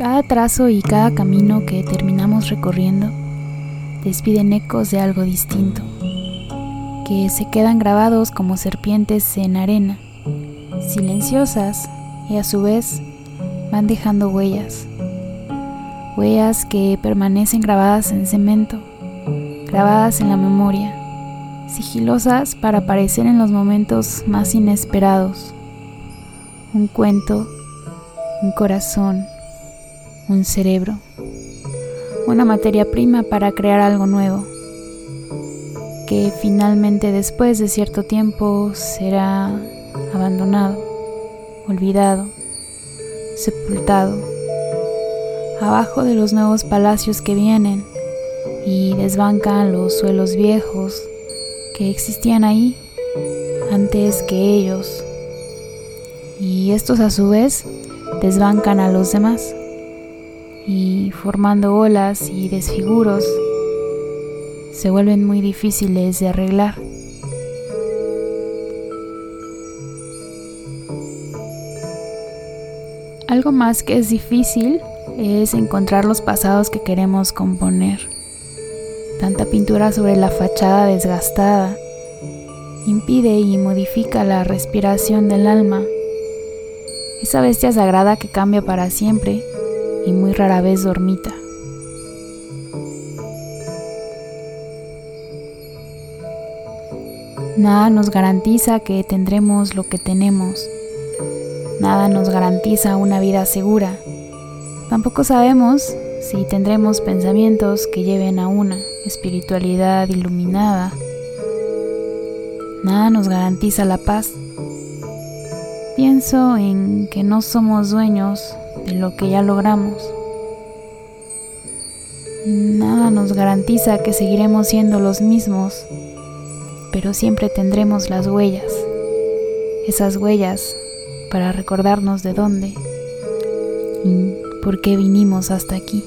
Cada trazo y cada camino que terminamos recorriendo despiden ecos de algo distinto, que se quedan grabados como serpientes en arena, silenciosas y a su vez van dejando huellas, huellas que permanecen grabadas en cemento, grabadas en la memoria, sigilosas para aparecer en los momentos más inesperados. Un cuento, un corazón, un cerebro, una materia prima para crear algo nuevo, que finalmente después de cierto tiempo será abandonado, olvidado, sepultado, abajo de los nuevos palacios que vienen y desbancan los suelos viejos que existían ahí antes que ellos. Y estos a su vez desbancan a los demás y formando olas y desfiguros se vuelven muy difíciles de arreglar. Algo más que es difícil es encontrar los pasados que queremos componer. Tanta pintura sobre la fachada desgastada impide y modifica la respiración del alma, esa bestia sagrada que cambia para siempre y muy rara vez dormita. Nada nos garantiza que tendremos lo que tenemos. Nada nos garantiza una vida segura. Tampoco sabemos si tendremos pensamientos que lleven a una espiritualidad iluminada. Nada nos garantiza la paz. Pienso en que no somos dueños de lo que ya logramos. Nada nos garantiza que seguiremos siendo los mismos, pero siempre tendremos las huellas, esas huellas para recordarnos de dónde y por qué vinimos hasta aquí.